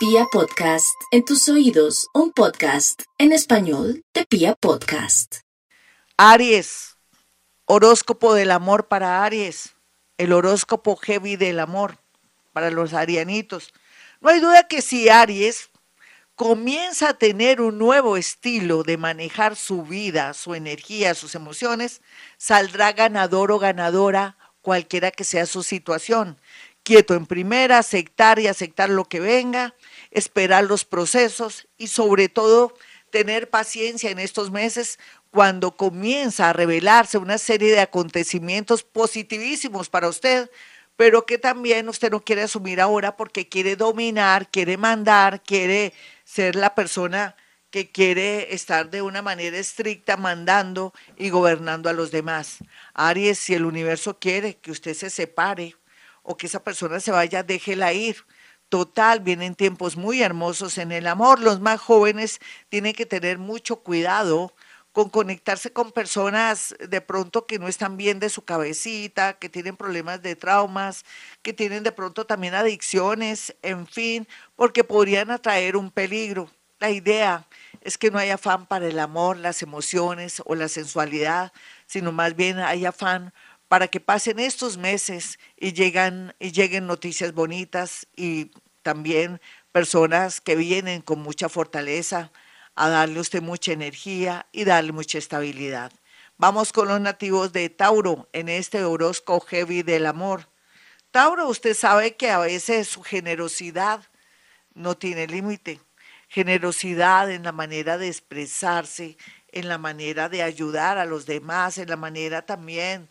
Pia Podcast, en tus oídos, un podcast en español de Pia Podcast. Aries, horóscopo del amor para Aries, el horóscopo heavy del amor para los arianitos. No hay duda que si Aries comienza a tener un nuevo estilo de manejar su vida, su energía, sus emociones, saldrá ganador o ganadora cualquiera que sea su situación. Quieto en primera, aceptar y aceptar lo que venga, esperar los procesos y sobre todo tener paciencia en estos meses cuando comienza a revelarse una serie de acontecimientos positivísimos para usted, pero que también usted no quiere asumir ahora porque quiere dominar, quiere mandar, quiere ser la persona que quiere estar de una manera estricta mandando y gobernando a los demás. Aries, si el universo quiere que usted se separe o que esa persona se vaya, déjela ir. Total, vienen tiempos muy hermosos en el amor. Los más jóvenes tienen que tener mucho cuidado con conectarse con personas de pronto que no están bien de su cabecita, que tienen problemas de traumas, que tienen de pronto también adicciones, en fin, porque podrían atraer un peligro. La idea es que no haya afán para el amor, las emociones o la sensualidad, sino más bien hay afán para que pasen estos meses y, llegan, lleguen noticias bonitas y también personas que vienen con mucha fortaleza, a darle a usted mucha energía y darle mucha estabilidad. Vamos con los nativos de Tauro en este horóscopo heavy del amor. Tauro, usted sabe que a veces su generosidad no tiene límite. Generosidad en la manera de expresarse, en la manera de ayudar a los demás, en la manera también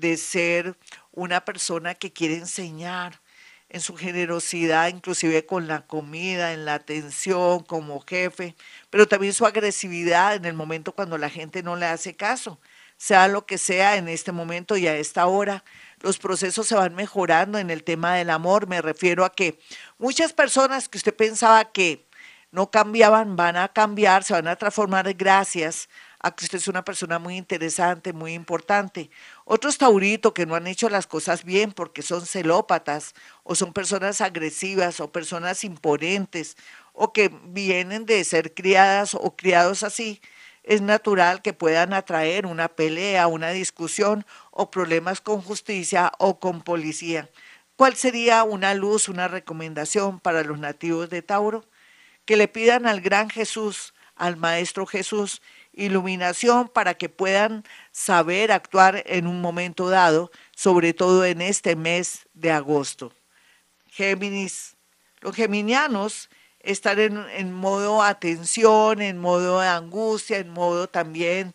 de ser una persona que quiere enseñar, en su generosidad, inclusive con la comida, en la atención como jefe, pero también su agresividad en el momento cuando la gente no le hace caso. Sea lo que sea en este momento y a esta hora, los procesos se van mejorando en el tema del amor. Me refiero a que muchas personas que usted pensaba que no cambiaban, van a cambiar, se van a transformar gracias a que usted es una persona muy interesante, muy importante. Otros tauritos que no han hecho las cosas bien porque son celópatas o son personas agresivas o personas imponentes o que vienen de ser criadas o criados así, es natural que puedan atraer una pelea, una discusión o problemas con justicia o con policía. ¿Cuál sería una luz, una recomendación para los nativos de Tauro? Que le pidan al gran Jesús, al Maestro Jesús, iluminación para que puedan saber actuar en un momento dado, sobre todo en este mes de agosto. Géminis, los geminianos están en, modo atención, en modo de angustia, en modo también,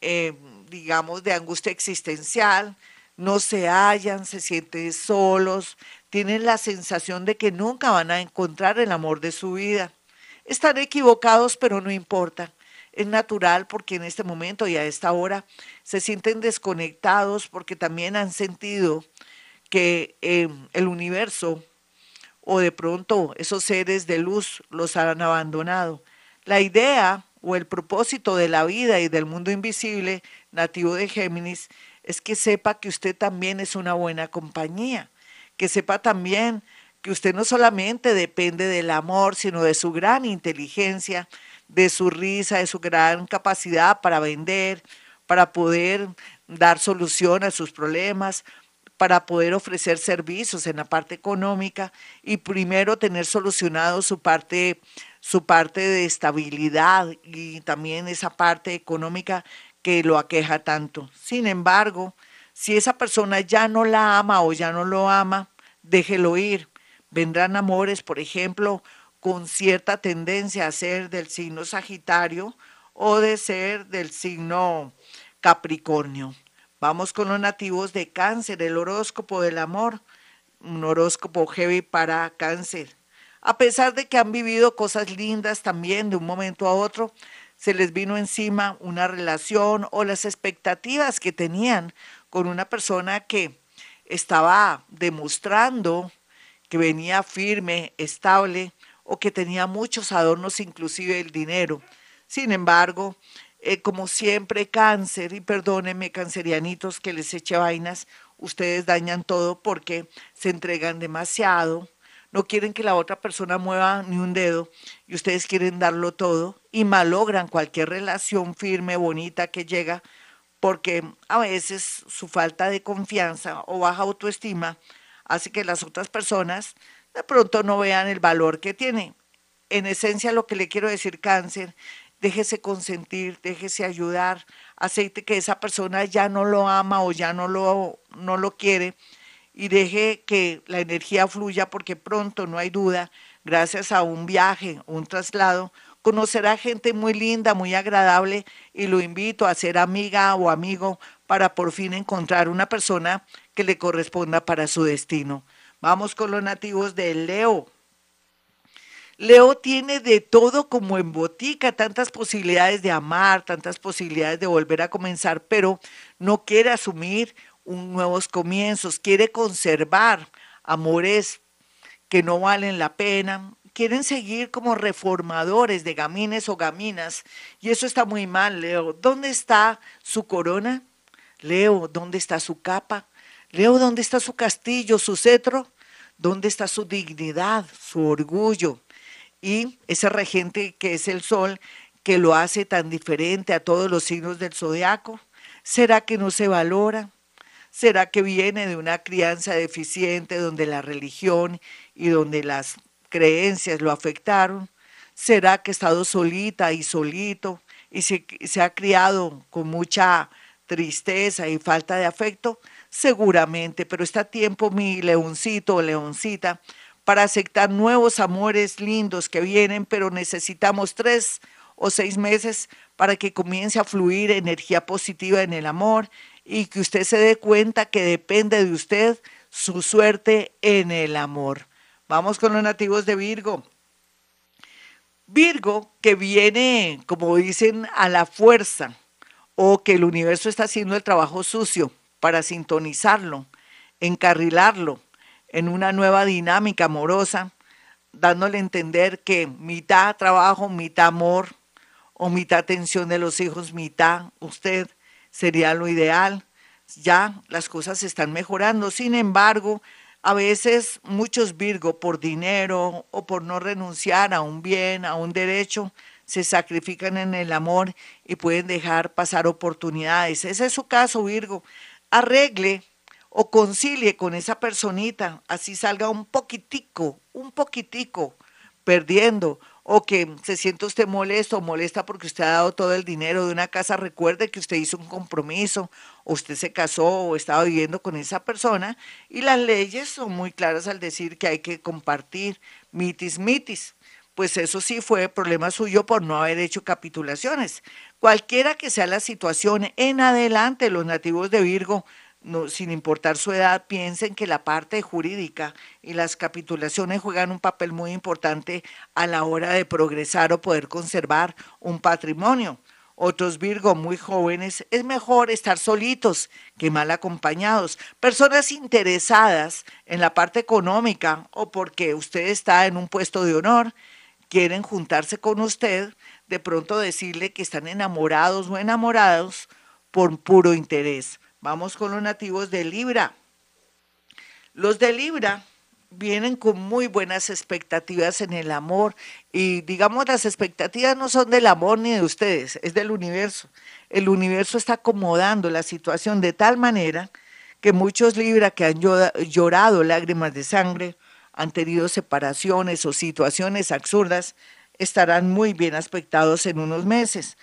eh, digamos, de angustia existencial, no se hallan, se sienten solos, tienen la sensación de que nunca van a encontrar el amor de su vida. Están equivocados, pero no importa es natural porque en este momento y a esta hora se sienten desconectados porque también han sentido que eh, el universo o de pronto esos seres de luz los han abandonado. La idea o el propósito de la vida y del mundo invisible nativo de Géminis es que sepa que usted también es una buena compañía, que sepa también que usted no solamente depende del amor, sino de su gran inteligencia, de su risa, de su gran capacidad para vender, para poder dar solución a sus problemas, para poder ofrecer servicios en la parte económica y primero tener solucionado su parte su parte de estabilidad y también esa parte económica que lo aqueja tanto. Sin embargo, si esa persona ya no la ama o ya no lo ama, déjelo ir. Vendrán amores, por ejemplo, con cierta tendencia a ser del signo Sagitario o de ser del signo Capricornio. Vamos con los nativos de cáncer, el horóscopo del amor, un horóscopo heavy para cáncer. A pesar de que han vivido cosas lindas también de un momento a otro, se les vino encima una relación o las expectativas que tenían con una persona que estaba demostrando que venía firme, estable, o que tenía muchos adornos, inclusive el dinero. Sin embargo, eh, como siempre, cáncer, y perdónenme, cancerianitos, que les eche vainas, ustedes dañan todo porque se entregan demasiado, no quieren que la otra persona mueva ni un dedo y ustedes quieren darlo todo y malogran cualquier relación firme, bonita que llega, porque a veces su falta de confianza o baja autoestima hace que las otras personas de pronto no vean el valor que tiene. En esencia lo que le quiero decir cáncer, déjese consentir, déjese ayudar, aceite que esa persona ya no lo ama o ya no lo, no lo quiere y deje que la energía fluya porque pronto, no hay duda, gracias a un viaje, un traslado, conocerá gente muy linda, muy agradable y lo invito a ser amiga o amigo para por fin encontrar una persona que le corresponda para su destino. Vamos con los nativos de Leo. Leo tiene de todo como en botica, tantas posibilidades de amar, tantas posibilidades de volver a comenzar, pero no quiere asumir nuevos comienzos, quiere conservar amores que no valen la pena, quieren seguir como reformadores de gamines o gaminas, y eso está muy mal, Leo. ¿Dónde está su corona? Leo, ¿dónde está su capa? Leo, ¿dónde está su castillo, su cetro? ¿Dónde está su dignidad, su orgullo? Y ese regente que es el sol, que lo hace tan diferente a todos los signos del zodiaco. ¿Será que no se valora? ¿Será que viene de una crianza deficiente donde la religión y donde las creencias lo afectaron? ¿Será que ha estado solita y solito y se, se ha criado con mucha tristeza y falta de afecto? Seguramente, pero está tiempo, mi leoncito o leoncita, para aceptar nuevos amores lindos que vienen, pero necesitamos tres o seis meses para que comience a fluir energía positiva en el amor y que usted se dé cuenta que depende de usted su suerte en el amor. Vamos con los nativos de Virgo. Virgo que viene, como dicen, a la fuerza o que el universo está haciendo el trabajo sucio para sintonizarlo, encarrilarlo en una nueva dinámica amorosa, dándole a entender que mitad trabajo, mitad amor o mitad atención de los hijos, mitad usted sería lo ideal. Ya las cosas están mejorando. Sin embargo, a veces muchos Virgo por dinero o por no renunciar a un bien, a un derecho, se sacrifican en el amor y pueden dejar pasar oportunidades. Ese es su caso, Virgo arregle o concilie con esa personita, así salga un poquitico, un poquitico perdiendo, o que se siente usted molesto o molesta porque usted ha dado todo el dinero de una casa, recuerde que usted hizo un compromiso, o usted se casó o estaba viviendo con esa persona, y las leyes son muy claras al decir que hay que compartir mitis mitis. Pues eso sí fue problema suyo por no haber hecho capitulaciones. Cualquiera que sea la situación, en adelante los nativos de Virgo, sin importar su edad, piensen que la parte jurídica y las capitulaciones juegan un papel muy importante a la hora de progresar o poder conservar un patrimonio. Otros Virgo muy jóvenes, es mejor estar solitos que mal acompañados. Personas interesadas en la parte económica o porque usted está en un puesto de honor, quieren juntarse con usted de pronto decirle que están enamorados o enamorados por puro interés. Vamos con los nativos de Libra. Los de Libra vienen con muy buenas expectativas en el amor y digamos las expectativas no son del amor ni de ustedes, es del universo. El universo está acomodando la situación de tal manera que muchos Libra que han llorado lágrimas de sangre, han tenido separaciones o situaciones absurdas, estarán muy bien aspectados en unos meses.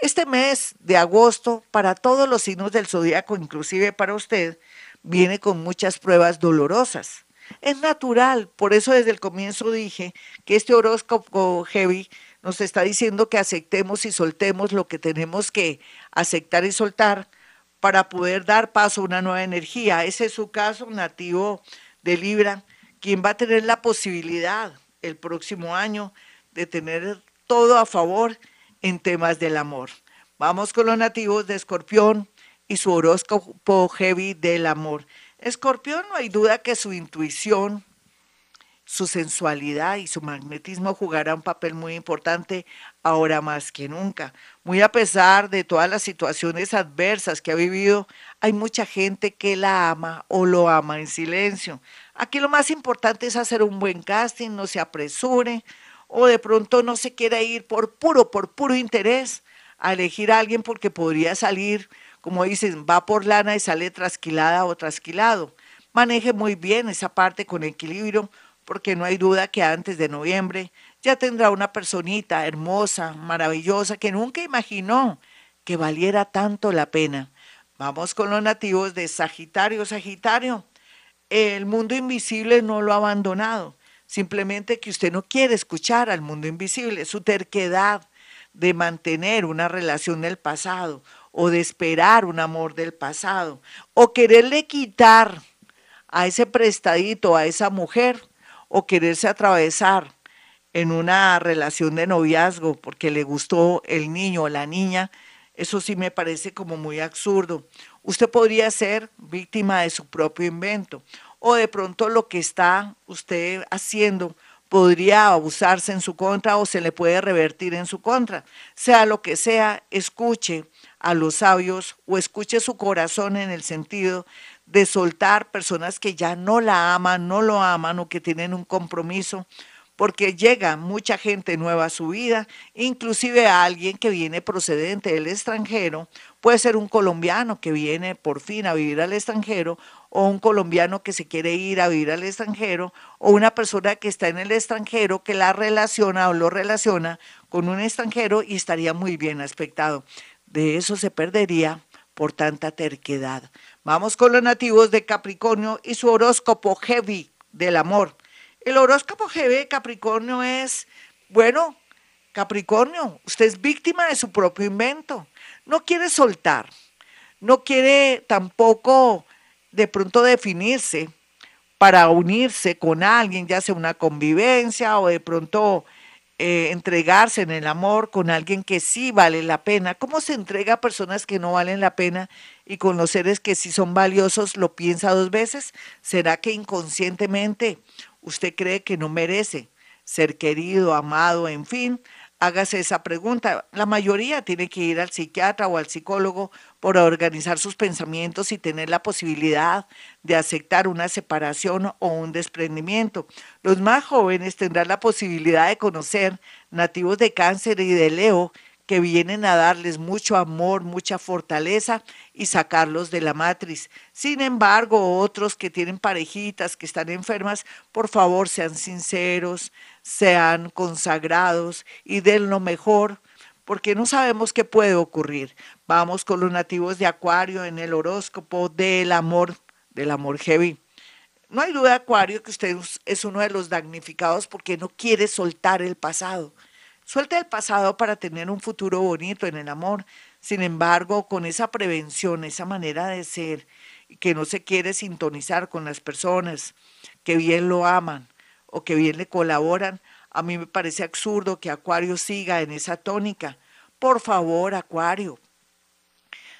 Este mes de agosto, para todos los signos del zodíaco, inclusive para usted, viene con muchas pruebas dolorosas. Es natural, por eso desde el comienzo dije que este horóscopo heavy nos está diciendo que aceptemos y soltemos lo que tenemos que aceptar y soltar para poder dar paso a una nueva energía. Ese es su caso nativo de Libra, quien va a tener la posibilidad el próximo año de tener todo a favor en temas del amor. Vamos con los nativos de Escorpión y su horóscopo heavy del amor. Escorpión, no hay duda que su intuición su sensualidad y su magnetismo jugará un papel muy importante ahora más que nunca. Muy a pesar de todas las situaciones adversas que ha vivido, hay mucha gente que la ama o lo ama en silencio. Aquí lo más importante es hacer un buen casting, no se apresure o de pronto no se quiera ir por puro, por puro interés a elegir a alguien porque podría salir, como dicen, va por lana y sale trasquilada o trasquilado. Maneje muy bien esa parte con equilibrio porque no hay duda que antes de noviembre ya tendrá una personita hermosa, maravillosa, que nunca imaginó que valiera tanto la pena. Vamos con los nativos de Sagitario, Sagitario. El mundo invisible no lo ha abandonado, simplemente que usted no quiere escuchar al mundo invisible, su terquedad de mantener una relación del pasado o de esperar un amor del pasado o quererle quitar a ese prestadito, a esa mujer, o quererse atravesar en una relación de noviazgo porque le gustó el niño o la niña, eso sí me parece como muy absurdo. Usted podría ser víctima de su propio invento o de pronto lo que está usted haciendo podría abusarse en su contra o se le puede revertir en su contra. Sea lo que sea, escuche a los sabios o escuche su corazón en el sentido de soltar personas que ya no la aman, no lo aman o que tienen un compromiso, porque llega mucha gente nueva a su vida, inclusive a alguien que viene procedente del extranjero, puede ser un colombiano que viene por fin a vivir al extranjero, o un colombiano que se quiere ir a vivir al extranjero, o una persona que está en el extranjero que la relaciona o lo relaciona con un extranjero y estaría muy bien aspectado. De eso se perdería por tanta terquedad. Vamos con los nativos de Capricornio y su horóscopo heavy del amor. El horóscopo heavy de Capricornio es, bueno, Capricornio, usted es víctima de su propio invento. No quiere soltar, no quiere tampoco de pronto definirse para unirse con alguien, ya sea una convivencia o de pronto eh, entregarse en el amor con alguien que sí vale la pena. ¿Cómo se entrega a personas que no valen la pena y con los seres que sí son valiosos lo piensa dos veces? ¿Será que inconscientemente usted cree que no merece ser querido, amado, en fin? Hágase esa pregunta. La mayoría tiene que ir al psiquiatra o al psicólogo por organizar sus pensamientos y tener la posibilidad de aceptar una separación o un desprendimiento. Los más jóvenes tendrán la posibilidad de conocer nativos de cáncer y de Leo que vienen a darles mucho amor, mucha fortaleza y sacarlos de la matriz. Sin embargo, otros que tienen parejitas que están enfermas, por favor sean sinceros, sean consagrados y den lo mejor, porque no sabemos qué puede ocurrir. Vamos con los nativos de Acuario en el horóscopo del amor, del amor heavy. No hay duda, Acuario, que usted es uno de los damnificados porque no quiere soltar el pasado. Suelta el pasado para tener un futuro bonito en el amor. Sin embargo, con esa prevención, esa manera de ser, que no se quiere sintonizar con las personas que bien lo aman o que bien le colaboran, a mí me parece absurdo que Acuario siga en esa tónica. Por favor, Acuario,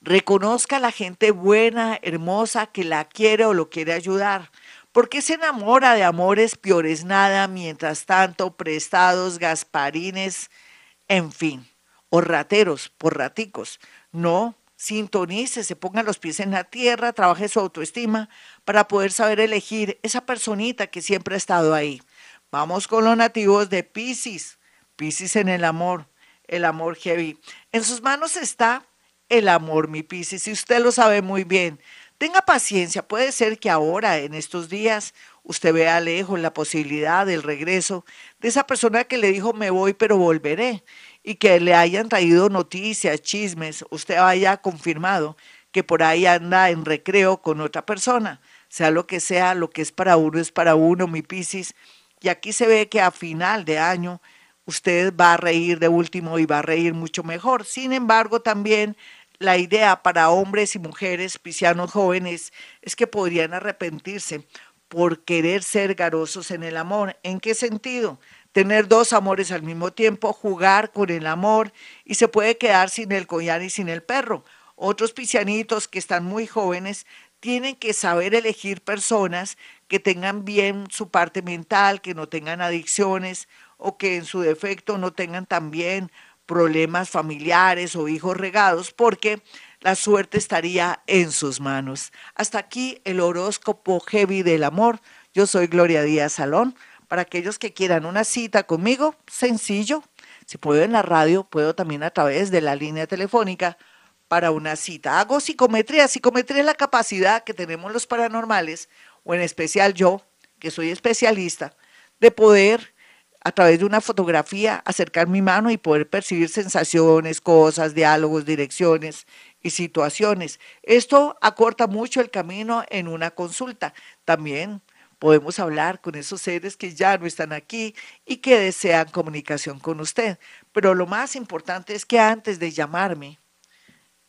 reconozca a la gente buena, hermosa, que la quiere o lo quiere ayudar. ¿Por qué se enamora de amores peores nada, mientras tanto prestados, gasparines, en fin, o rateros, por raticos? No, sintonice, se ponga los pies en la tierra, trabaje su autoestima para poder saber elegir esa personita que siempre ha estado ahí. Vamos con los nativos de Pisces. Pisces en el amor, el amor heavy. En sus manos está el amor, mi Pisces, y usted lo sabe muy bien. Tenga paciencia, puede ser que ahora, en estos días, usted vea lejos la posibilidad del regreso de esa persona que le dijo me voy pero volveré y que le hayan traído noticias, chismes, usted haya confirmado que por ahí anda en recreo con otra persona. Sea lo que sea, lo que es para uno es para uno, mi Piscis. Y aquí se ve que a final de año usted va a reír de último y va a reír mucho mejor. Sin embargo, también la idea para hombres y mujeres piscianos jóvenes es que podrían arrepentirse por querer ser garosos en el amor. ¿En qué sentido? Tener dos amores al mismo tiempo, jugar con el amor y se puede quedar sin el collar y sin el perro. Otros piscianitos que están muy jóvenes tienen que saber elegir personas que tengan bien su parte mental, que no tengan adicciones o que en su defecto no tengan también problemas familiares o hijos regados, porque la suerte estaría en sus manos. Hasta aquí el horóscopo heavy del amor. Yo soy Gloria Díaz Salón. Para aquellos que quieran una cita conmigo, sencillo. Si puedo en la radio, puedo también a través de la línea telefónica para una cita. Hago psicometría. Psicometría es la capacidad que tenemos los paranormales, o en especial yo, que soy especialista, de poder a través de una fotografía acercar mi mano y poder percibir sensaciones, cosas, diálogos, direcciones y situaciones. Esto acorta mucho el camino en una consulta. También podemos hablar con esos seres que ya no están aquí y que desean comunicación con usted. Pero lo más importante es que antes de llamarme,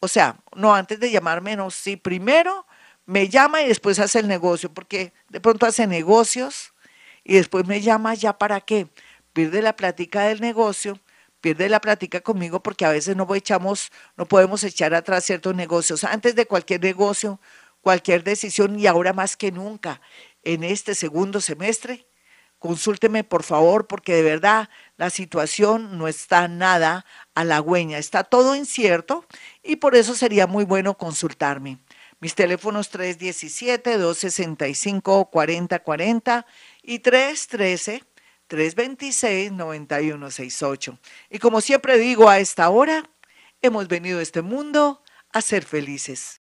o sea, no antes de llamarme, no, sí, primero me llama y después hace el negocio, porque de pronto hace negocios y después me llama ya para qué. Pierde la plática del negocio, pierde la plática conmigo porque a veces no echamos, no podemos echar atrás ciertos negocios. Antes de cualquier negocio, cualquier decisión y ahora más que nunca en este segundo semestre, consúlteme por favor porque de verdad la situación no está nada halagüeña, está todo incierto y por eso sería muy bueno consultarme. Mis teléfonos 317-265-4040 y 313-326-9168. Y como siempre digo a esta hora, hemos venido a este mundo a ser felices.